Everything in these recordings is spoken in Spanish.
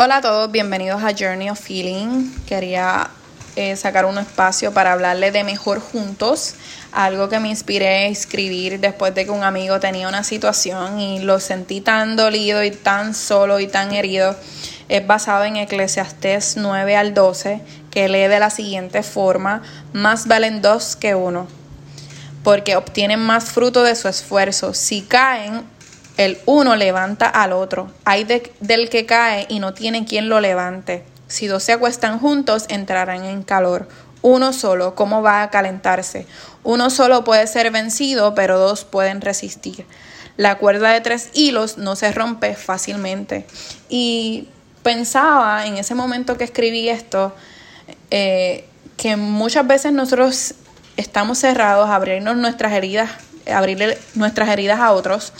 Hola a todos, bienvenidos a Journey of Feeling. Quería eh, sacar un espacio para hablarle de Mejor Juntos, algo que me inspiré a escribir después de que un amigo tenía una situación y lo sentí tan dolido y tan solo y tan herido. Es basado en Eclesiastés 9 al 12, que lee de la siguiente forma, más valen dos que uno, porque obtienen más fruto de su esfuerzo. Si caen, el uno levanta al otro. Hay del que cae y no tiene quien lo levante. Si dos se acuestan juntos, entrarán en calor. Uno solo, ¿cómo va a calentarse? Uno solo puede ser vencido, pero dos pueden resistir. La cuerda de tres hilos no se rompe fácilmente. Y pensaba en ese momento que escribí esto, eh, que muchas veces nosotros estamos cerrados a abrirnos nuestras heridas, abrirle nuestras heridas a otros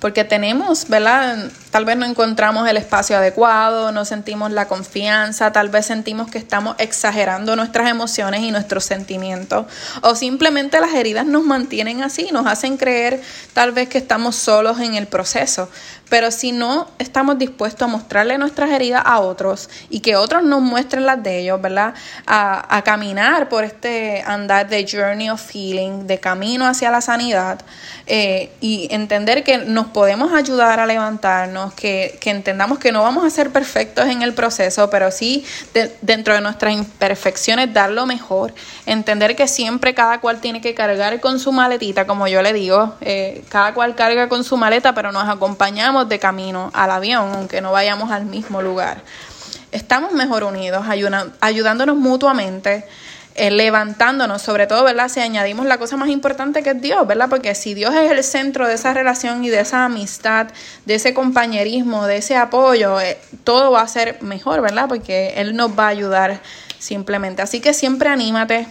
porque tenemos, ¿verdad? Tal vez no encontramos el espacio adecuado, no sentimos la confianza, tal vez sentimos que estamos exagerando nuestras emociones y nuestros sentimientos, o simplemente las heridas nos mantienen así, nos hacen creer tal vez que estamos solos en el proceso. Pero si no estamos dispuestos a mostrarle nuestras heridas a otros y que otros nos muestren las de ellos, ¿verdad? A, caminar por este andar de journey of healing, de camino hacia la sanidad, eh, y entender que nos podemos ayudar a levantarnos, que, entendamos que no vamos a ser perfectos en el proceso, pero sí dentro de nuestras imperfecciones dar lo mejor, entender que siempre cada cual tiene que cargar con su maletita, como yo le digo, eh, cada cual carga con su maleta, pero nos acompañamos de camino al avión, aunque no vayamos al mismo lugar. Estamos mejor unidos, ayudándonos mutuamente, eh, levantándonos, sobre todo, ¿verdad? Si añadimos la cosa más importante que es Dios, ¿verdad? Porque si Dios es el centro de esa relación y de esa amistad, de ese compañerismo, de ese apoyo, eh, todo va a ser mejor, ¿verdad? Porque Él nos va a ayudar simplemente. Así que siempre anímate,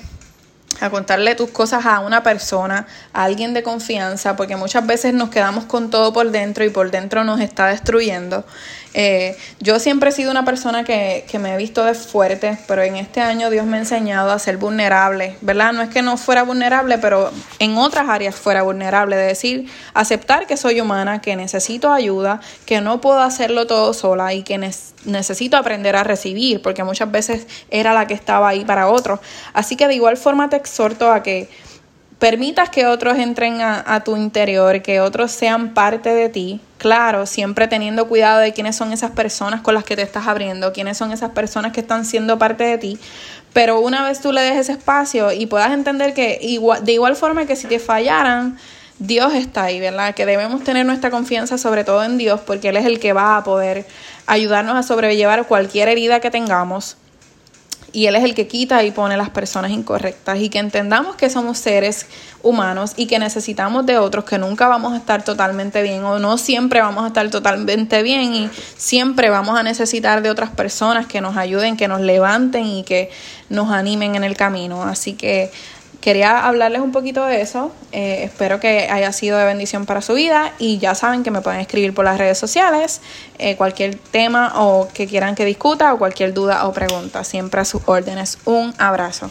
a contarle tus cosas a una persona, a alguien de confianza, porque muchas veces nos quedamos con todo por dentro y por dentro nos está destruyendo. Eh, yo siempre he sido una persona que, que, me he visto de fuerte, pero en este año Dios me ha enseñado a ser vulnerable, ¿verdad? No es que no fuera vulnerable, pero en otras áreas fuera vulnerable, de decir, aceptar que soy humana, que necesito ayuda, que no puedo hacerlo todo sola y que necesito aprender a recibir, porque muchas veces era la que estaba ahí para otros. Así que de igual forma te exhorto a que permitas que otros entren a, tu interior, que otros sean parte de ti. Claro, siempre teniendo cuidado de quiénes son esas personas con las que te estás abriendo, quiénes son esas personas que están siendo parte de ti. Pero una vez tú le des ese espacio y puedas entender que de igual forma que si te fallaran, Dios está ahí, ¿verdad? Que debemos tener nuestra confianza sobre todo en Dios porque Él es el que va a poder ayudarnos a sobrellevar cualquier herida que tengamos y Él es el que quita y pone las personas incorrectas y que entendamos que somos seres humanos y que necesitamos de otros, que nunca vamos a estar totalmente bien o no siempre vamos a estar totalmente bien y siempre vamos a necesitar de otras personas que nos ayuden, que nos levanten y que nos animen en el camino. Así que quería hablarles un poquito de eso. Eh, espero que haya sido de bendición para su vida y ya saben que me pueden escribir por las redes sociales eh, cualquier tema o que quieran que discuta o cualquier duda o pregunta. Siempre a sus órdenes. Un abrazo.